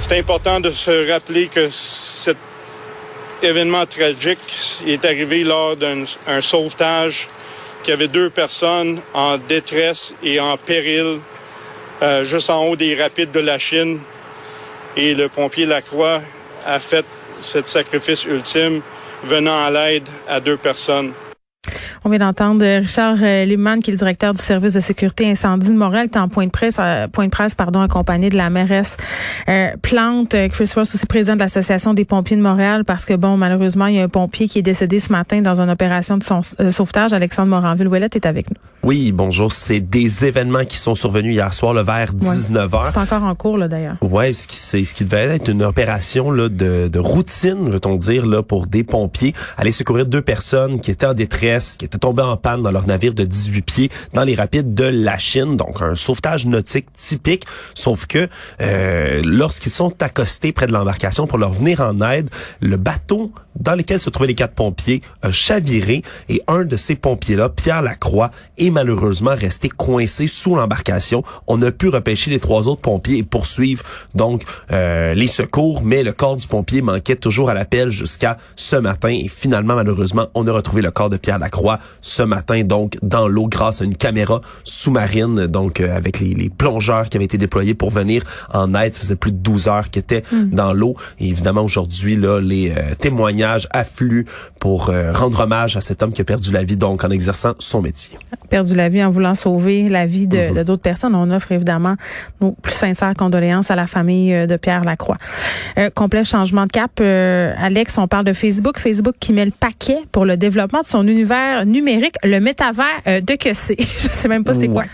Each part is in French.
C'est important de se rappeler que cet événement tragique est arrivé lors d'un sauvetage qui avait deux personnes en détresse et en péril euh, juste en haut des rapides de la Chine. Et le pompier Lacroix a fait ce sacrifice ultime venant à l'aide à deux personnes. On vient d'entendre Richard euh, Liman, qui est le directeur du service de sécurité incendie de Montréal, qui est en point de presse, euh, point de presse pardon, accompagné de la mairesse euh, Plante. Chris Ross, aussi président de l'Association des pompiers de Montréal, parce que, bon, malheureusement, il y a un pompier qui est décédé ce matin dans une opération de son, sauvetage. Alexandre Moranville-Ouellet est avec nous. Oui, bonjour. C'est des événements qui sont survenus hier soir, le vers 19h. C'est encore en cours, là, d'ailleurs. Oui, ce qui, ce qui devait être une opération là, de, de routine, veut-on dire, là, pour des pompiers. Aller secourir deux personnes qui étaient en détresse, qui étaient tombés en panne dans leur navire de 18 pieds dans les rapides de la Chine. Donc, un sauvetage nautique typique, sauf que euh, lorsqu'ils sont accostés près de l'embarcation pour leur venir en aide, le bateau dans lequel se trouvaient les quatre pompiers a chaviré et un de ces pompiers-là, Pierre Lacroix, est malheureusement resté coincé sous l'embarcation. On a pu repêcher les trois autres pompiers et poursuivre donc euh, les secours, mais le corps du pompier manquait toujours à l'appel jusqu'à ce matin et finalement, malheureusement, on a retrouvé le corps de Pierre Lacroix ce matin, donc dans l'eau grâce à une caméra sous-marine, donc euh, avec les, les, plongeurs qui avaient été déployés pour venir en aide. Ça faisait plus de 12 heures qu'ils étaient hmm. dans l'eau. Et évidemment, aujourd'hui, là, les euh, témoignages affluent pour euh, rendre hommage à cet homme qui a perdu la vie, donc en exerçant son métier. Perdu la vie en voulant sauver la vie de mhm. d'autres personnes. On offre évidemment nos plus sincères condoléances à la famille de Pierre Lacroix. complet changement de cap. Alex, on parle de Facebook. Facebook qui met le paquet pour le développement de son univers numérique le métavers euh, de que c'est. Je sais même pas c'est quoi.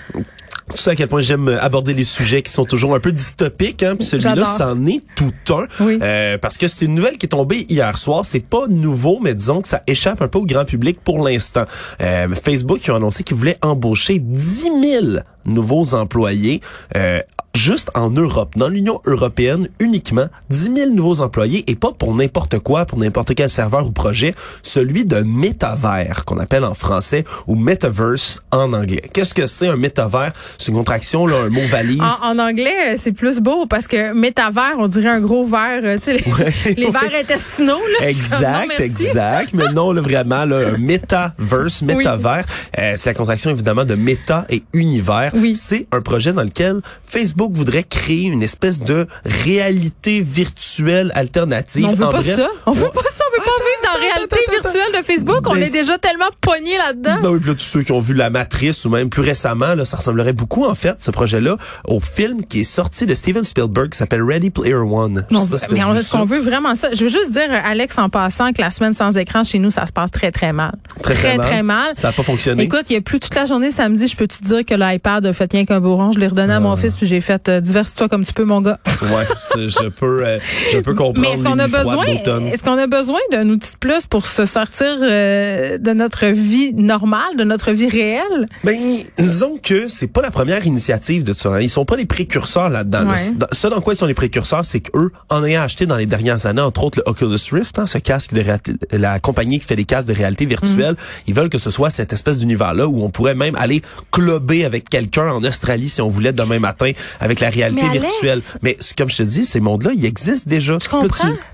Tu sais à quel point j'aime aborder les sujets qui sont toujours un peu dystopiques. Hein? celui-là, c'en est tout un. Euh, parce que c'est une nouvelle qui est tombée hier soir. C'est pas nouveau, mais disons que ça échappe un peu au grand public pour l'instant. Euh, Facebook qui ont annoncé qu'ils voulaient embaucher 10 000 nouveaux employés euh, juste en Europe, dans l'Union européenne uniquement, 10 000 nouveaux employés et pas pour n'importe quoi, pour n'importe quel serveur ou projet, celui de métavers qu'on appelle en français ou metaverse en anglais. Qu'est-ce que c'est un métavers? C'est une contraction, là, un mot valise. En, anglais, c'est plus beau parce que métavers, on dirait un gros verre, euh, tu sais, les, verres intestinaux. Là, exact, exact. Mais non, là, vraiment, là, un metaverse, métavers, euh, c'est la contraction évidemment de méta et univers. Oui. C'est un projet dans lequel Facebook voudrait créer une espèce de réalité virtuelle alternative. on veut pas ça. On veut pas ça. On veut pas vivre dans la réalité virtuelle de Facebook. On est déjà tellement pogné là-dedans. Non, oui, puis là, tous ceux qui ont vu La Matrice ou même plus récemment, là, ça ressemblerait beaucoup, en fait, ce projet-là, au film qui est sorti de Steven Spielberg qui s'appelle Ready Player One. Non, mais on, veut vraiment ça. Je veux juste dire, Alex, en passant, que la semaine sans écran chez nous, ça se passe très, très mal. Très, très, très, mal. Ça n'a pas fonctionné. Écoute, il y a plus toute la journée samedi, je peux te dire que l'iPad a fait rien qu'un beau rond? Je l'ai redonné à mon ah. fils puis j'ai fait euh, toi comme tu peux, mon gars. ouais, je peux, euh, je peux comprendre. Mais est-ce qu'on a besoin, est-ce qu'on a besoin d'un outil de plus pour se sortir euh, de notre vie normale, de notre vie réelle? Ben, disons que c'est pas la première initiative de ça. Hein. Ils sont pas les précurseurs là-dedans. Ce dans quoi ils sont les précurseurs, c'est qu'eux, en ayant acheté dans les dernières années, entre autres le Oculus Rift, hein, ce casque de la compagnie qui fait des casques de réalité virtuelle, mm. ils veulent que ce soit cette espèce d'univers-là où on pourrait même aller clubber avec quelqu'un en Australie si on voulait demain matin avec la réalité virtuelle. Mais comme je te dis, ces mondes-là, ils existent déjà. tu,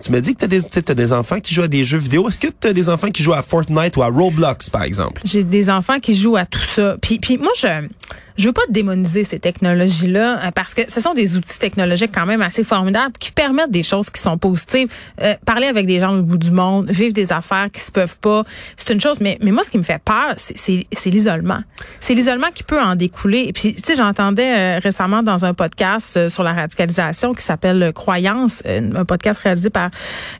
tu me dis que tu as, des, des enfants qui jouent à des jeux vidéo. Est-ce que tu as des enfants qui jouent à Fortnite ou à Roblox, par exemple? J'ai des enfants qui jouent à tout ça. Puis, puis moi, je je veux pas démoniser ces technologies-là euh, parce que ce sont des outils technologiques quand même assez formidables qui permettent des choses qui sont positives. Euh, parler avec des gens au bout du monde, vivre des affaires qui se peuvent pas, c'est une chose. Mais, mais moi, ce qui me fait peur, c'est l'isolement. C'est l'isolement qui peut en découler. Et puis, tu sais, j'entendais euh, récemment dans un podcast sur la radicalisation qui s'appelle Croyance, un podcast réalisé par...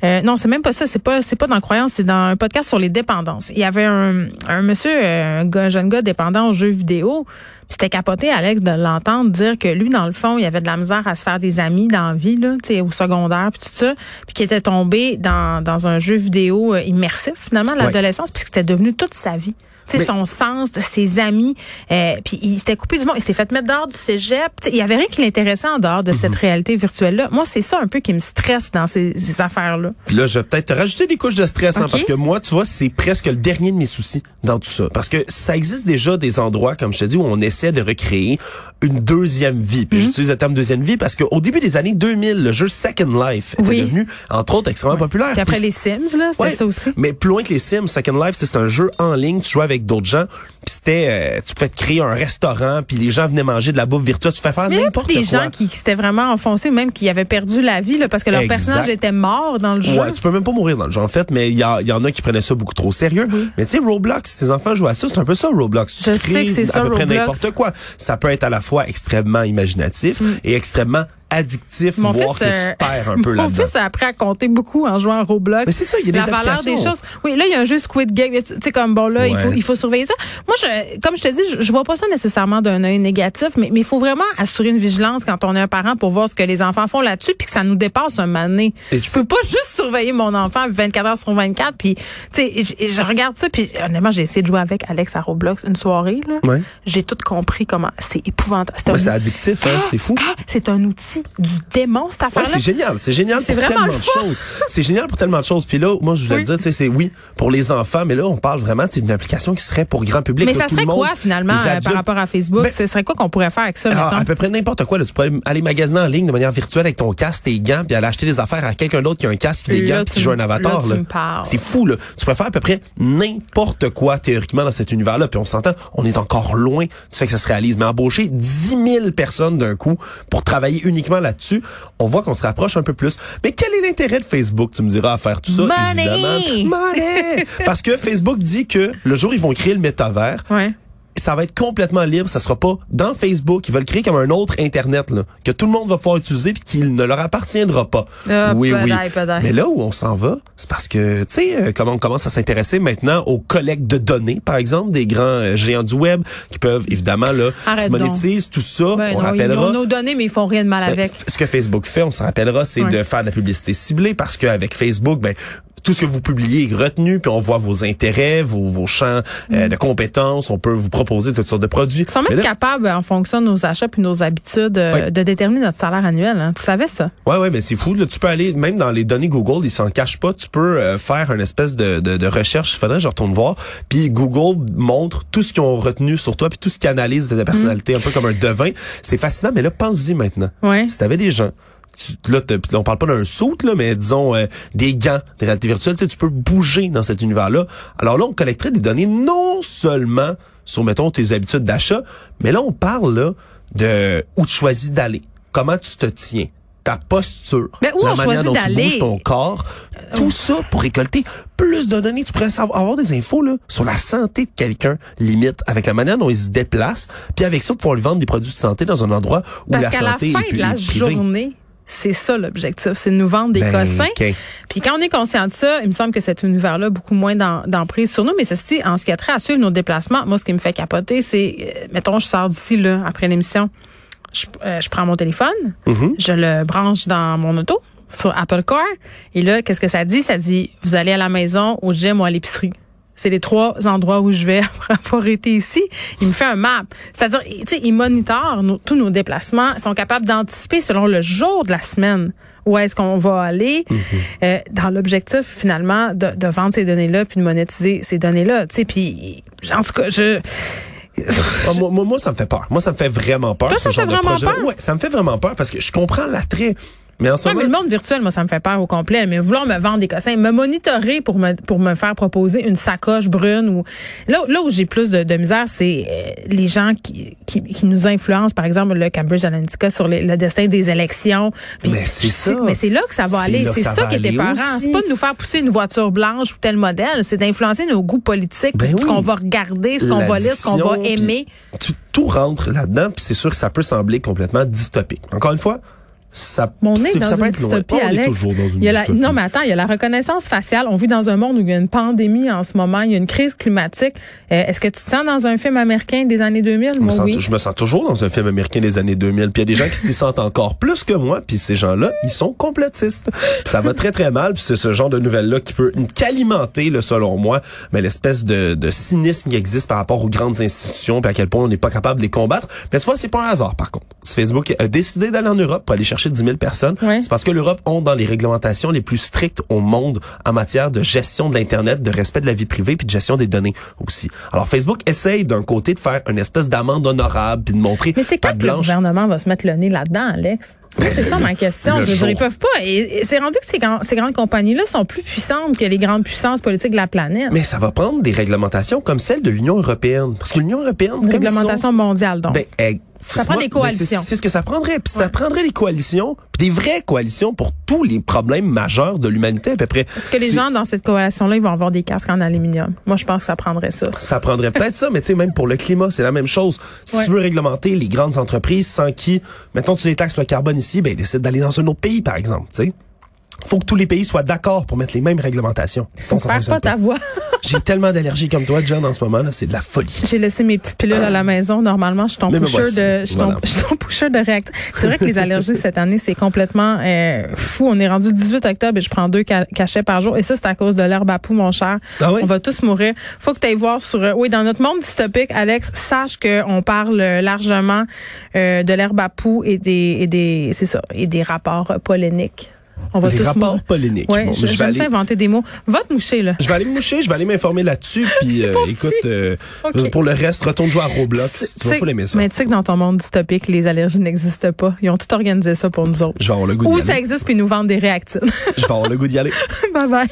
non, c'est même pas ça. C'est pas c'est pas dans Croyance, c'est dans un podcast sur les dépendances. Il y avait un, un monsieur, un, jeune gars dépendant aux jeux vidéo. C'était capoté, Alex, de l'entendre dire que lui, dans le fond, il avait de la misère à se faire des amis dans la vie, là, au secondaire, puis tout ça, puis qu'il était tombé dans, dans un jeu vidéo euh, immersif, finalement, l'adolescence, puisque c'était devenu toute sa vie sais, son sens, ses amis. Euh, puis il s'était coupé du monde, il s'est fait mettre dehors du cégep. il y avait rien qui l'intéressait en dehors de cette mhm. réalité virtuelle-là. Moi, c'est ça un peu qui me stresse dans ces, affaires-là. Puis là, je vais peut-être rajouter des couches de stress, hein, parce que moi, tu vois, c'est presque le dernier de mes soucis dans tout ça. Parce que ça existe déjà des endroits, comme je te dis, où on essaie de recréer une deuxième vie. Puis mhm. j'utilise le terme deuxième vie parce qu'au début des années 2000, le jeu Second Life était devenu, entre autres, extrêmement populaire. Puis après les Sims, là, c'était ça aussi. Mais plus loin que les Sims, Second Life, c'est un jeu en ligne, tu jouais avec d'autres gens, puis c'était, euh, tu pouvais te créer un restaurant, puis les gens venaient manger de la bouffe virtuelle, tu fais faire n'importe quoi. des gens qui, s'étaient vraiment enfoncés, même qui avaient perdu la vie, là, parce que leur personnage était mort dans le jeu. Ouais, tu peux même pas mourir dans le jeu, en fait, mais il y, y, en a qui prenaient ça beaucoup trop sérieux. Mais tu sais, Roblox, tes enfants jouent à ça, c'est un peu ça, Roblox. Je sais que c'est ça, à peu près n'importe quoi. Ça peut être à la fois extrêmement imaginatif mm. et extrêmement addictif, mon voir que tu euh, perds un peu là-dedans. Mon fils a appris à compter beaucoup en jouant à Roblox. Mais c'est ça, il y a des La valeur des choses. Oui, là, il y a un jeu Squid Game. Tu sais, comme bon, là, il, faut, il faut surveiller ça. Moi, je, comme je te dis, je, je vois pas ça nécessairement d'un œil négatif, mais il faut vraiment assurer une vigilance quand on est un parent pour voir ce que les enfants font là-dessus, puis que ça nous dépasse un mané. Je peux pas juste surveiller mon enfant 24 heures sur 24, puis, tu sais, je, regarde ça, puis honnêtement, j'ai essayé de jouer avec Alex à Roblox une soirée, là. Ouais. J'ai tout compris comment c'est épouvantable. C'est addictif, hein? c'est fou. Ah, c'est un outil du démon c'est génial. C'est génial pour tellement de choses. C'est génial pour tellement de choses. Puis là, moi, je voulais dire, c'est oui, pour les enfants, mais là, on parle vraiment d'une application qui serait pour grand public. Mais ça serait quoi, finalement, euh, par rapport à Facebook? Ben, ce serait quoi qu'on pourrait faire avec ça, ah, À peu près n'importe quoi. Tu pourrais aller magasiner en ligne de manière virtuelle avec ton casque, tes gants, puis aller acheter des affaires à quelqu'un d'autre qui a un casque, des gants, qui joue un avatar. C'est fou, là. Tu pourrais faire à peu près n'importe quoi, théoriquement, dans cet univers-là. Puis on s'entend, on est encore loin du fait que ça se réalise. Mais embaucher 10 000 personnes d'un coup pour travailler uniquement là-dessus, on voit qu'on se rapproche un peu plus. Mais quel est l'intérêt de Facebook, tu me diras, à faire tout ça? Money! Money! Parce que Facebook dit que le jour où ils vont créer le métavers, ouais ça va être complètement libre. Ça sera pas dans Facebook. Ils veulent créer comme un autre Internet là, que tout le monde va pouvoir utiliser puis qu'il ne leur appartiendra pas. Ah, oui, oui. Mais là où on s'en va, c'est parce que, tu sais, euh, comment on commence à s'intéresser maintenant aux collectes de données, par exemple, des grands euh, géants du web qui peuvent évidemment là se monétiser tout ça. Ben on rappellera. Ils ont nos données, mais ils font rien de mal ben, avec. ce que Facebook fait, on se rappellera, c'est de faire de la publicité ciblée parce qu'avec Facebook, ben tout ce que vous publiez est retenu, puis on voit vos intérêts, vos, vos champs euh, mm. de compétences. On peut vous proposer toutes sortes de produits. Ils sont même capables, en fonction de nos achats puis nos habitudes, euh, de déterminer notre salaire annuel. Hein. Tu savais ça? Ouais, ouais, mais c'est fou. Là, tu peux aller, même dans les données Google, ils s'en cachent pas. Tu peux euh, faire une espèce de, de, de recherche. Faudrait que je retourne voir. Puis Google montre tout ce qu'ils ont retenu sur toi, puis tout ce qu'ils analysent de ta personnalité, un peu comme un devin. C'est fascinant, mais là, pense-y maintenant. Ouais. Si t'avais des gens tu, là, on parle pas d'un saut, là, mais disons euh, des gants de réalité virtuelle. Tu, sais, tu peux bouger dans cet univers-là. Alors là, on collecterait des données non seulement sur, mettons, tes habitudes d'achat, mais là, on parle là, de où tu choisis d'aller, comment tu te tiens, ta posture, mais où la manière dont tu bouges ton corps, tout ça pour récolter plus de données. Tu pourrais savoir, avoir des infos là, sur la santé de quelqu'un, limite, avec la manière dont il se déplace, puis avec ça, pour lui vendre des produits de santé dans un endroit où Parce la santé la fin de la journée, c'est ça l'objectif, c'est de nous vendre des ben, cossins. Puis quand on est conscient de ça, il me semble que cet univers-là beaucoup moins d'emprise sur nous. Mais ceci, en ce qui a trait à suivre nos déplacements, moi, ce qui me fait capoter, c'est, euh, mettons, je sors d'ici là après l'émission, je, euh, je, prends mon téléphone, mm-hmm. je le branche dans mon auto sur Apple Car, et là, qu'est-ce que ça dit? Ça dit, vous allez à la maison, au gym ou à l'épicerie. C'est les trois endroits où je vais avoir été ici. Il me fait un map. C'est-à-dire, tu sais, il monitorent tous nos déplacements. Ils sont capables d'anticiper selon le jour de la semaine où est-ce qu'on va aller mm-hmm. euh, dans l'objectif finalement de, de vendre ces données-là puis de monétiser ces données-là. Tu sais, puis en tout cas, je ah, moi, moi, ça me fait peur. Moi, ça me fait vraiment peur. ça fait vraiment peur? Ouais, ça me fait vraiment peur parce que je comprends l'attrait mais en ce moment... le monde virtuel, moi, ça me fait peur au complet. Mais vouloir me vendre des cossins, me monitorer pour me pour me faire proposer une sacoche brune ou là, là où j'ai plus de, de misère, c'est euh, les gens qui, qui, qui, nous influencent, par exemple le Cambridge Analytica sur le destin des élections. mais c'est ça. Mais c'est là que ça va aller. C'est ça, qui est épeurant. C'est pas de nous faire pousser une voiture blanche ou tel modèle, c'est d'influencer nos goûts politiques, ben ce qu'on va regarder, ce qu'on va lire, ce qu'on va aimer. Tu, tout rentre là-dedans, puis c'est sûr que ça peut sembler complètement dystopique. Encore une fois, ça, Mon nez c'est- dans ça peut une être loin. dystopie, Oh, on est Alex. toujours dans une Il y a la- dystopie. non, mais attends, il y a la reconnaissance faciale. On vit dans un monde où il y a une pandémie en ce moment, il y a une crise climatique. Euh, Est-ce que tu te sens dans un film américain des années 2000? Je me, Moi, sens, oui. je me sens toujours dans un film américain des années 2000. Puis il y a des gens qui s'y sentent encore plus que moi. Puis ces gens-là, ils sont complotistes. Puis ça va très très mal. Puis c'est ce genre de nouvelles-là qui peut qu'alimenter, selon moi, mais l'espèce de, de cynisme qui existe par rapport aux grandes institutions, puis à quel point on n'est pas capable de les combattre. Mais tu vois, c'est pas un hasard par contre. Facebook a décidé d'aller en Europe pour aller chercher 10 000 personnes. Ouais. C'est parce que l'Europe ont dans les réglementations les plus strictes au monde en matière de gestion de l'internet, de respect de la vie privée, puis de gestion des données aussi. Alors Facebook essaye d'un côté de faire une espèce d'amende honorable, puis de montrer Mais c'est quand que le gouvernement va se mettre le nez là-dedans, Alex? C'est ça ma question. Le Je veux dire, ils peuvent pas. Et, et c'est rendu que ces, grandes compagnies-là sont plus puissantes que les grandes puissances politiques de la planète. Mais ça va prendre des réglementations comme celle de l'Union européenne. Parce que l'Union européenne, Une comme réglementation mondiale, donc. ben, eh, Ça prend des coalitions. c'est- ce que ça prendrait. Puis ça prendrait des coalitions, puis des vraies coalitions pour tous les problèmes majeurs de l'humanité à peu près. Est-ce que les gens dans cette coalition-là, ils vont avoir des casques en aluminium? Moi, je pense que ça prendrait ça. Ça prendrait peut-être ça, mais tu sais, même pour le climat, c'est la même chose. Si Ouais. tu veux réglementer les grandes entreprises sans qui, mettons, tu les taxes le carbone ici, ben, décide d'aller dans un autre pays, par exemple, tu sais. Faut que tous les pays soient d'accord pour mettre les mêmes réglementations. Sinon, ça pas ta voix. J'ai tellement d'allergies comme toi, John, en ce moment. C'est de la folie. J'ai laissé mes petites pilules à la maison. Normalement, je suis ton pusher de, je Voilà. ton de réactif. C'est vrai que les allergies cette année, c'est complètement euh, fou. On est rendu le 18 octobre et je prends deux ca- cachets par jour. Et ça, c'est à cause de l'herbe à poux, mon cher. Ah oui? On va tous mourir. Faut que tu ailles voir sur, euh, oui, dans notre monde dystopique, Alex, sache qu'on parle euh, largement euh, de l'herbe à poux et des, et des, c'est ça, et des rapports polémiques. On va Les tous rapports mourir. polémiques. Ouais, Bon, je- vais aller- ça inventer des mots. Va te moucher, là. Je vais aller me moucher, je vais aller m'informer là-dessus, puis euh, écoute, euh, pour le reste, retourne jouer à Roblox. Tu vas aimer ça. Mais tu sais que dans ton monde dystopique, les allergies n'existent pas. Ils ont tout organisé ça pour nous autres. Je vais avoir le goût Ou d'y ça aller. existe puis ils nous vendent des réactines. Je vais avoir le goût d'y aller. bye bye.